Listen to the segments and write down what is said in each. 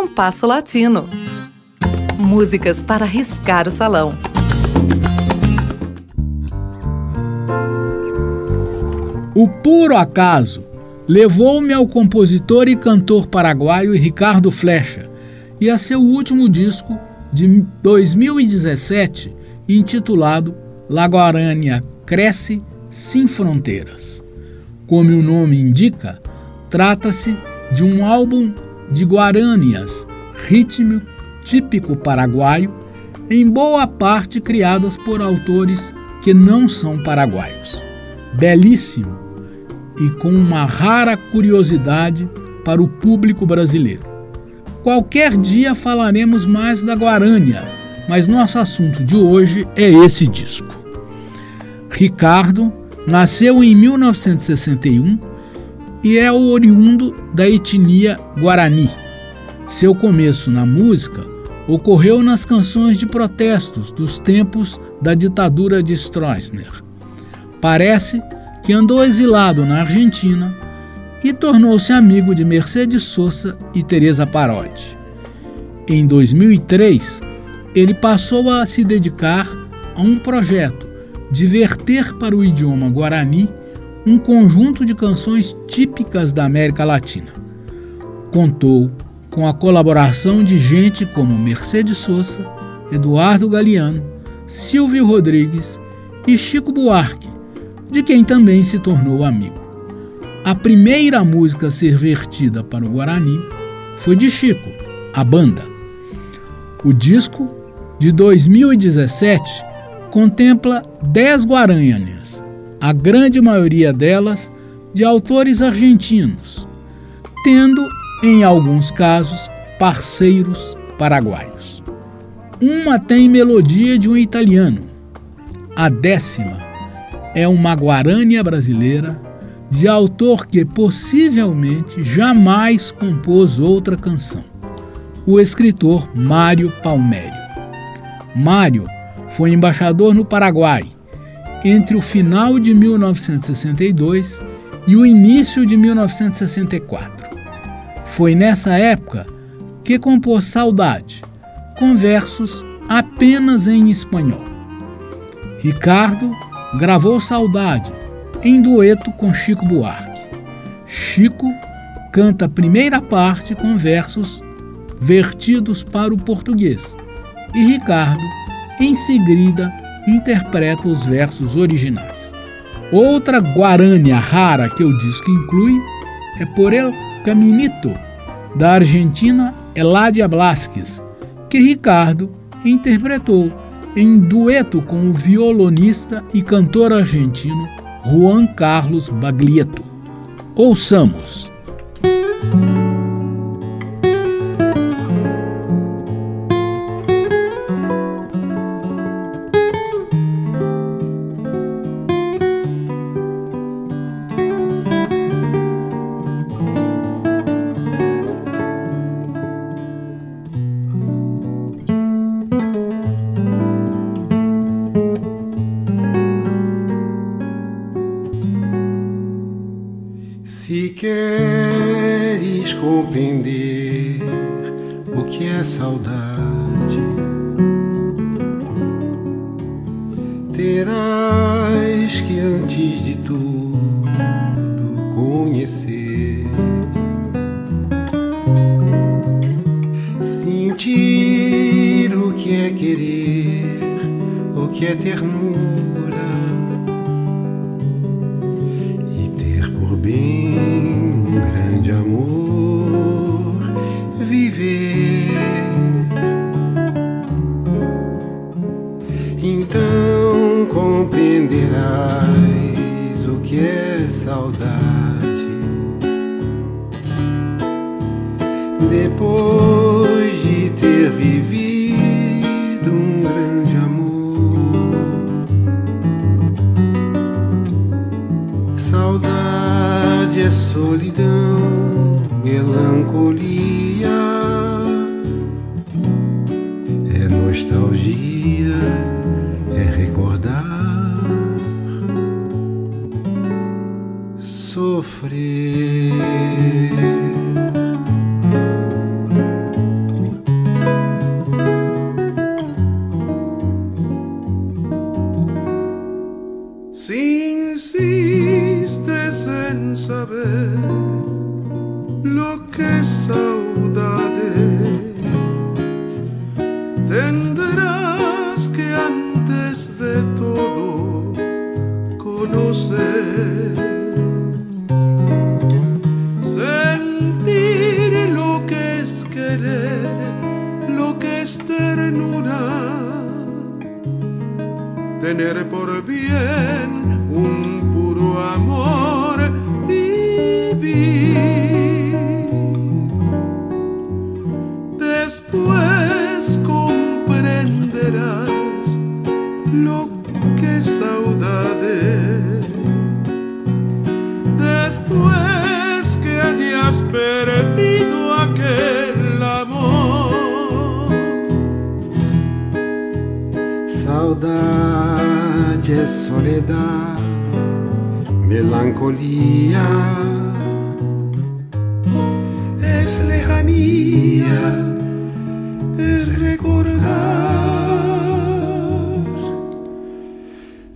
Compasso Latino. Músicas para riscar o salão. O puro acaso levou-me ao compositor e cantor paraguaio Ricardo Flecha e a seu último disco de 2017, intitulado La Guarânia Cresce Sem Fronteiras. Como o nome indica, trata-se de um álbum de guarânias, ritmo típico paraguaio, em boa parte criadas por autores que não são paraguaios. Belíssimo e com uma rara curiosidade para o público brasileiro. Qualquer dia falaremos mais da Guarânia, mas nosso assunto de hoje é esse disco. Ricardo nasceu em 1961 e é o oriundo da etnia Guarani. Seu começo na música ocorreu nas canções de protestos dos tempos da ditadura de Stroessner. Parece que andou exilado na Argentina e tornou-se amigo de Mercedes Sosa e Teresa Parodi. Em 2003, ele passou a se dedicar a um projeto de verter para o idioma guarani um conjunto de canções típicas da América Latina. Contou com a colaboração de gente como Mercedes Sosa, Eduardo Galeano, Silvio Rodrigues e Chico Buarque, de quem também se tornou amigo. A primeira música a ser vertida para o Guarani foi de Chico, a banda. O disco, de 2017, contempla 10 guaranhas, a grande maioria delas de autores argentinos, tendo, em alguns casos, parceiros paraguaios. Uma tem melodia de um italiano, a décima é uma guarânia brasileira de autor que possivelmente jamais compôs outra canção, o escritor Mário Palmério. Mário foi embaixador no Paraguai entre o final de 1962 e o início de 1964. Foi nessa época que compôs Saudade, com versos apenas em espanhol. Ricardo gravou Saudade em dueto com Chico Buarque. Chico canta a primeira parte com versos vertidos para o português e Ricardo, em seguida, interpreta os versos originais. Outra guarânia rara que o disco inclui é Por el Caminito, da argentina Eladia Blasquez, que Ricardo interpretou em dueto com o violonista e cantor argentino Juan Carlos Baglietto. Ouçamos. Queres compreender o que é saudade, terás que antes de tudo conhecer, sentir o que é querer, o que é ternura saudade. Depois de ter vivido um grande amor, saudade é solidão melancolia, é nostalgia, Si insistes en saber lo que saudaré, tendrás que antes de todo conocer. tener por bien un puro amor vivir. Después calle soledad, melancolía, es lejanía, es recordar,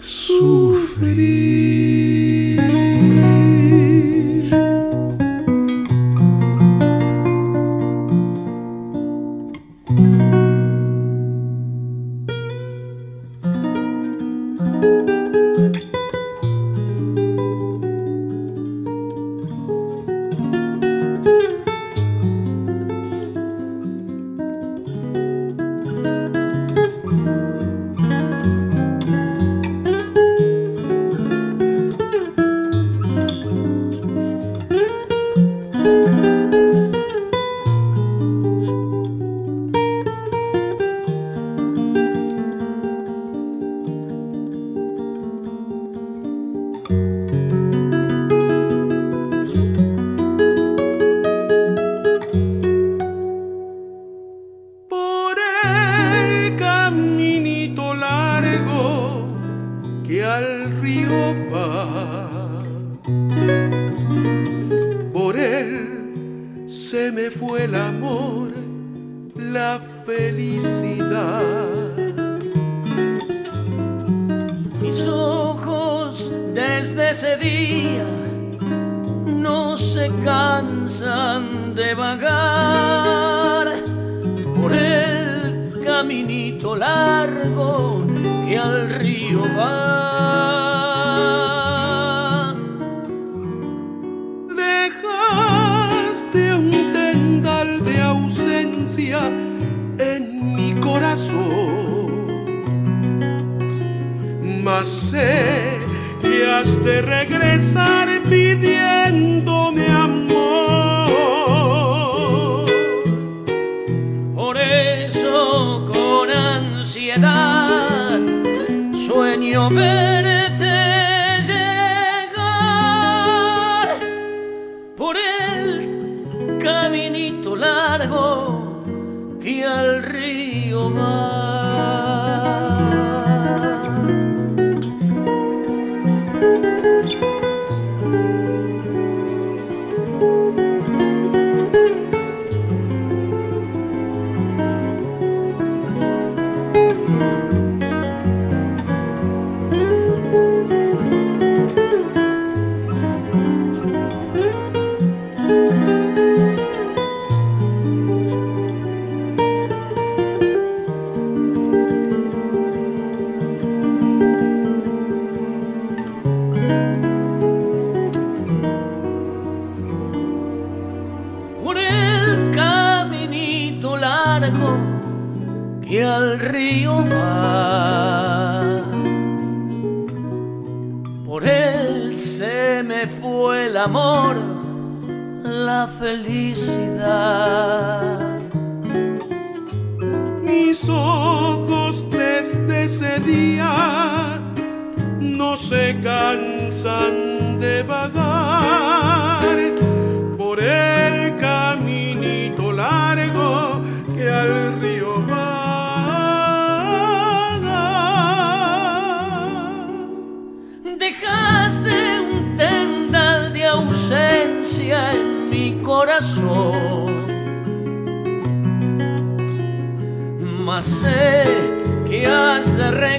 sufrir. Mis ojos desde ese día no se cansan de vagar por el caminito largo que al río va. de regresar pidiéndome amor. Por eso con ansiedad sueño ver fue el amor, la felicidad. Mis ojos desde ese día no se cansan de vagar.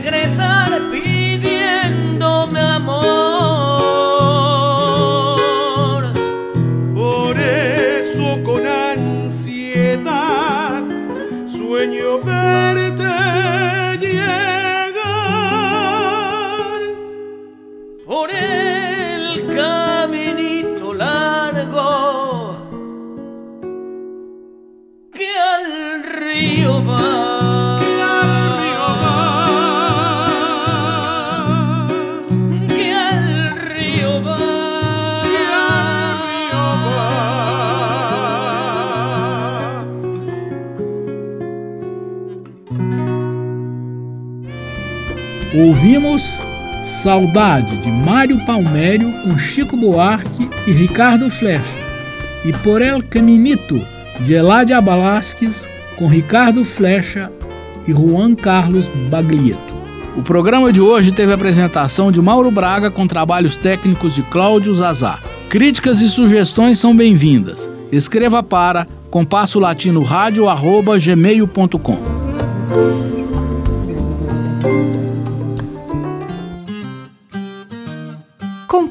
regresan al piso. Ouvimos Saudade de Mário Palmério com Chico Buarque e Ricardo Flecha e Por El Caminito de Eladia Balasques com Ricardo Flecha e Juan Carlos Baglietto. O programa de hoje teve a apresentação de Mauro Braga com trabalhos técnicos de Cláudio Zazar. Críticas e sugestões são bem-vindas. Escreva para compasso latino gmail.com.